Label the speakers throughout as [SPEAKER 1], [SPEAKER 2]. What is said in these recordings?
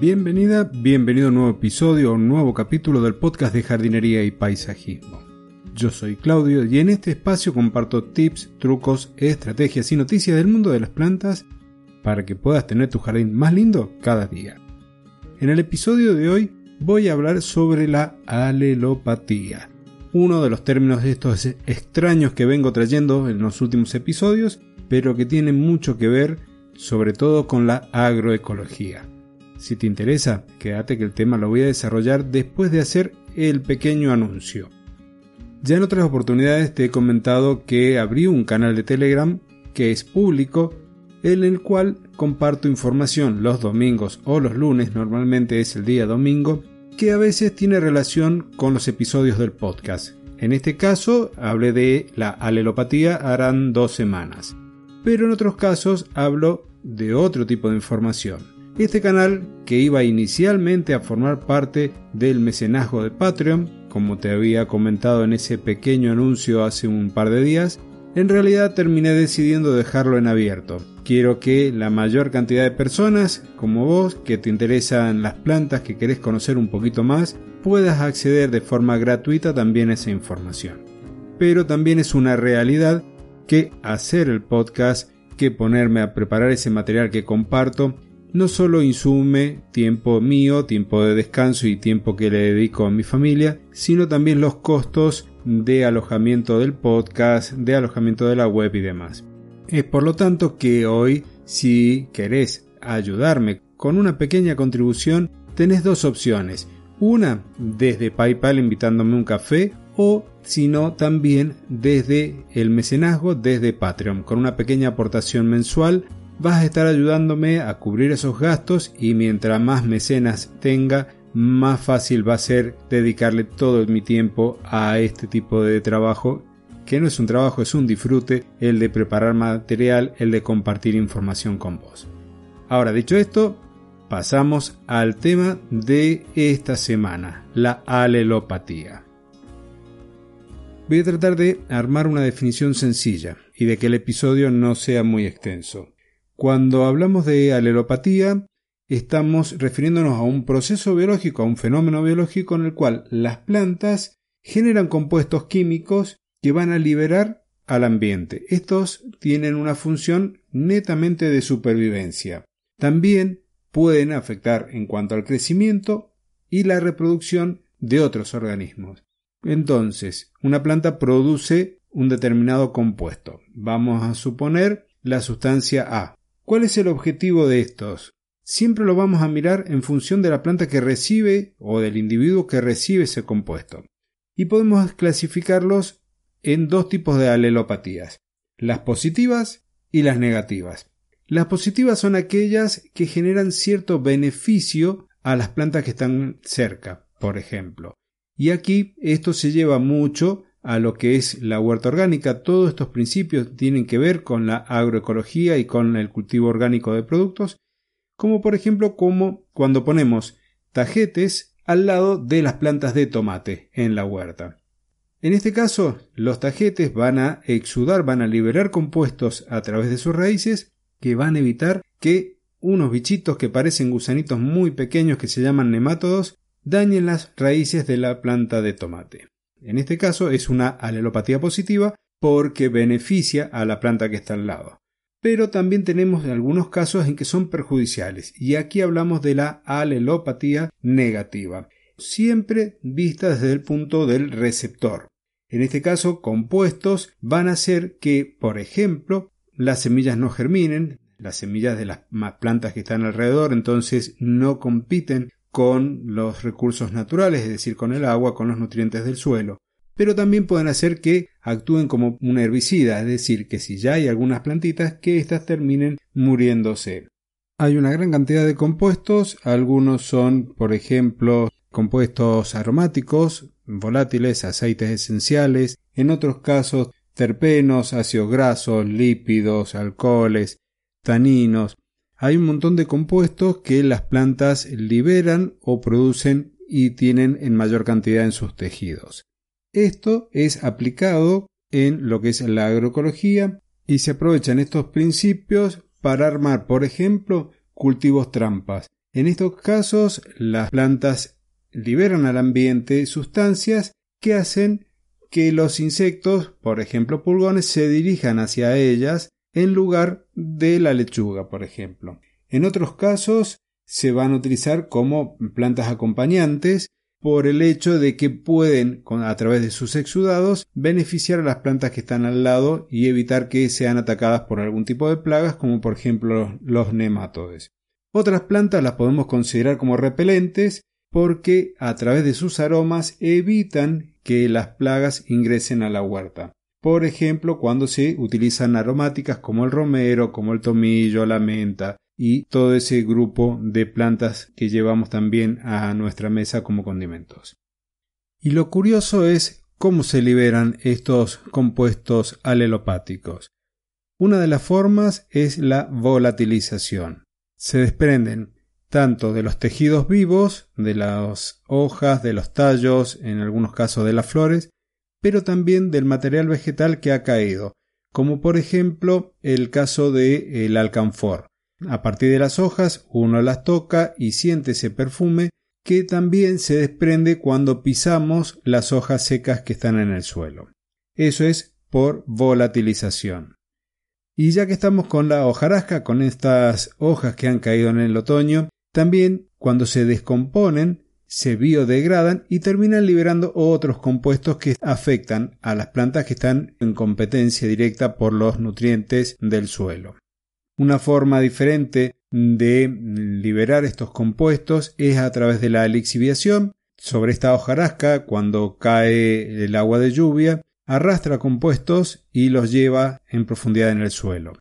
[SPEAKER 1] Bienvenida, bienvenido a un nuevo episodio, a un nuevo capítulo del podcast de jardinería y paisajismo. Yo soy Claudio y en este espacio comparto tips, trucos, estrategias y noticias del mundo de las plantas para que puedas tener tu jardín más lindo cada día. En el episodio de hoy voy a hablar sobre la alelopatía, uno de los términos estos extraños que vengo trayendo en los últimos episodios, pero que tiene mucho que ver sobre todo con la agroecología. Si te interesa, quédate que el tema lo voy a desarrollar después de hacer el pequeño anuncio. Ya en otras oportunidades te he comentado que abrí un canal de Telegram que es público en el cual comparto información los domingos o los lunes, normalmente es el día domingo, que a veces tiene relación con los episodios del podcast. En este caso hablé de la alelopatía harán dos semanas, pero en otros casos hablo de otro tipo de información. Este canal, que iba inicialmente a formar parte del mecenazgo de Patreon, como te había comentado en ese pequeño anuncio hace un par de días, en realidad terminé decidiendo dejarlo en abierto. Quiero que la mayor cantidad de personas, como vos, que te interesan las plantas, que querés conocer un poquito más, puedas acceder de forma gratuita también a esa información. Pero también es una realidad que hacer el podcast, que ponerme a preparar ese material que comparto, no solo insume tiempo mío, tiempo de descanso y tiempo que le dedico a mi familia, sino también los costos de alojamiento del podcast, de alojamiento de la web y demás. Es por lo tanto que hoy, si querés ayudarme con una pequeña contribución, tenés dos opciones. Una desde PayPal invitándome un café o sino también desde el mecenazgo, desde Patreon, con una pequeña aportación mensual vas a estar ayudándome a cubrir esos gastos y mientras más mecenas tenga, más fácil va a ser dedicarle todo mi tiempo a este tipo de trabajo, que no es un trabajo, es un disfrute, el de preparar material, el de compartir información con vos. Ahora, dicho esto, pasamos al tema de esta semana, la alelopatía. Voy a tratar de armar una definición sencilla y de que el episodio no sea muy extenso. Cuando hablamos de alelopatía, estamos refiriéndonos a un proceso biológico, a un fenómeno biológico en el cual las plantas generan compuestos químicos que van a liberar al ambiente. Estos tienen una función netamente de supervivencia. También pueden afectar en cuanto al crecimiento y la reproducción de otros organismos. Entonces, una planta produce un determinado compuesto. Vamos a suponer la sustancia A. ¿Cuál es el objetivo de estos? Siempre lo vamos a mirar en función de la planta que recibe o del individuo que recibe ese compuesto. Y podemos clasificarlos en dos tipos de alelopatías, las positivas y las negativas. Las positivas son aquellas que generan cierto beneficio a las plantas que están cerca, por ejemplo. Y aquí esto se lleva mucho a lo que es la huerta orgánica. Todos estos principios tienen que ver con la agroecología y con el cultivo orgánico de productos, como por ejemplo como cuando ponemos tajetes al lado de las plantas de tomate en la huerta. En este caso, los tajetes van a exudar, van a liberar compuestos a través de sus raíces que van a evitar que unos bichitos que parecen gusanitos muy pequeños que se llaman nemátodos dañen las raíces de la planta de tomate. En este caso es una alelopatía positiva porque beneficia a la planta que está al lado. Pero también tenemos algunos casos en que son perjudiciales y aquí hablamos de la alelopatía negativa, siempre vista desde el punto del receptor. En este caso, compuestos van a hacer que, por ejemplo, las semillas no germinen, las semillas de las plantas que están alrededor entonces no compiten con los recursos naturales, es decir, con el agua, con los nutrientes del suelo. Pero también pueden hacer que actúen como un herbicida, es decir, que si ya hay algunas plantitas, que éstas terminen muriéndose. Hay una gran cantidad de compuestos, algunos son, por ejemplo, compuestos aromáticos, volátiles, aceites esenciales, en otros casos terpenos, ácidos grasos, lípidos, alcoholes, taninos, hay un montón de compuestos que las plantas liberan o producen y tienen en mayor cantidad en sus tejidos. Esto es aplicado en lo que es la agroecología y se aprovechan estos principios para armar, por ejemplo, cultivos trampas. En estos casos, las plantas liberan al ambiente sustancias que hacen que los insectos, por ejemplo pulgones, se dirijan hacia ellas en lugar de la lechuga, por ejemplo. En otros casos se van a utilizar como plantas acompañantes por el hecho de que pueden, a través de sus exudados, beneficiar a las plantas que están al lado y evitar que sean atacadas por algún tipo de plagas, como por ejemplo los nematodes. Otras plantas las podemos considerar como repelentes porque a través de sus aromas evitan que las plagas ingresen a la huerta. Por ejemplo, cuando se utilizan aromáticas como el romero, como el tomillo, la menta y todo ese grupo de plantas que llevamos también a nuestra mesa como condimentos. Y lo curioso es cómo se liberan estos compuestos alelopáticos. Una de las formas es la volatilización. Se desprenden tanto de los tejidos vivos, de las hojas, de los tallos, en algunos casos de las flores, pero también del material vegetal que ha caído, como por ejemplo el caso de el alcanfor. A partir de las hojas uno las toca y siente ese perfume que también se desprende cuando pisamos las hojas secas que están en el suelo. Eso es por volatilización. Y ya que estamos con la hojarasca, con estas hojas que han caído en el otoño, también, cuando se descomponen, se biodegradan y terminan liberando otros compuestos que afectan a las plantas que están en competencia directa por los nutrientes del suelo. Una forma diferente de liberar estos compuestos es a través de la lixiviación. Sobre esta hojarasca, cuando cae el agua de lluvia, arrastra compuestos y los lleva en profundidad en el suelo.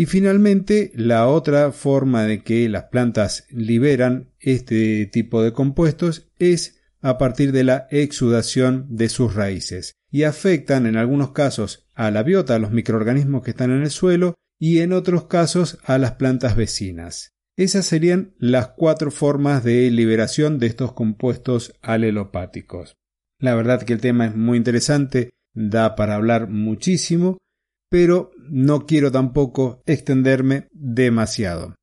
[SPEAKER 1] Y finalmente, la otra forma de que las plantas liberan este tipo de compuestos es a partir de la exudación de sus raíces y afectan en algunos casos a la biota, a los microorganismos que están en el suelo y en otros casos a las plantas vecinas. Esas serían las cuatro formas de liberación de estos compuestos alelopáticos. La verdad que el tema es muy interesante, da para hablar muchísimo, pero no quiero tampoco extenderme demasiado.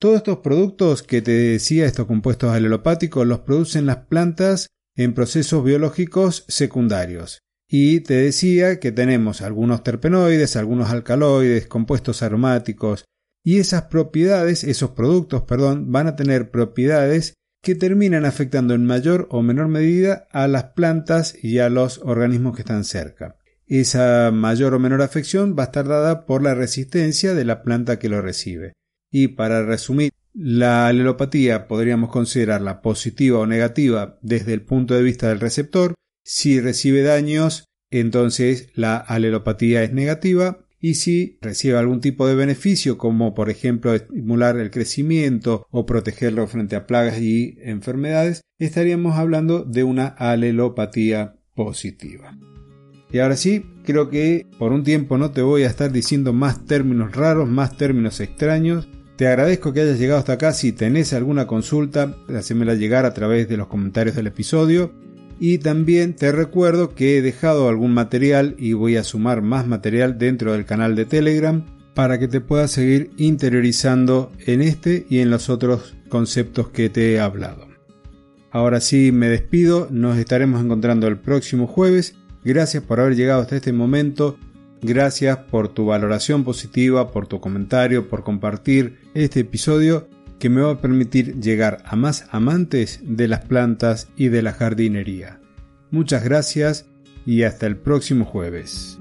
[SPEAKER 1] Todos estos productos que te decía, estos compuestos alelopáticos, los producen las plantas en procesos biológicos secundarios. Y te decía que tenemos algunos terpenoides, algunos alcaloides, compuestos aromáticos, y esas propiedades, esos productos, perdón, van a tener propiedades que terminan afectando en mayor o menor medida a las plantas y a los organismos que están cerca. Esa mayor o menor afección va a estar dada por la resistencia de la planta que lo recibe. Y para resumir, la alelopatía podríamos considerarla positiva o negativa desde el punto de vista del receptor. Si recibe daños, entonces la alelopatía es negativa y si recibe algún tipo de beneficio, como por ejemplo estimular el crecimiento o protegerlo frente a plagas y enfermedades, estaríamos hablando de una alelopatía positiva. Y ahora sí, creo que por un tiempo no te voy a estar diciendo más términos raros, más términos extraños. Te agradezco que hayas llegado hasta acá. Si tenés alguna consulta, hacémela llegar a través de los comentarios del episodio. Y también te recuerdo que he dejado algún material y voy a sumar más material dentro del canal de Telegram para que te puedas seguir interiorizando en este y en los otros conceptos que te he hablado. Ahora sí me despido, nos estaremos encontrando el próximo jueves Gracias por haber llegado hasta este momento. Gracias por tu valoración positiva, por tu comentario, por compartir este episodio que me va a permitir llegar a más amantes de las plantas y de la jardinería. Muchas gracias y hasta el próximo jueves.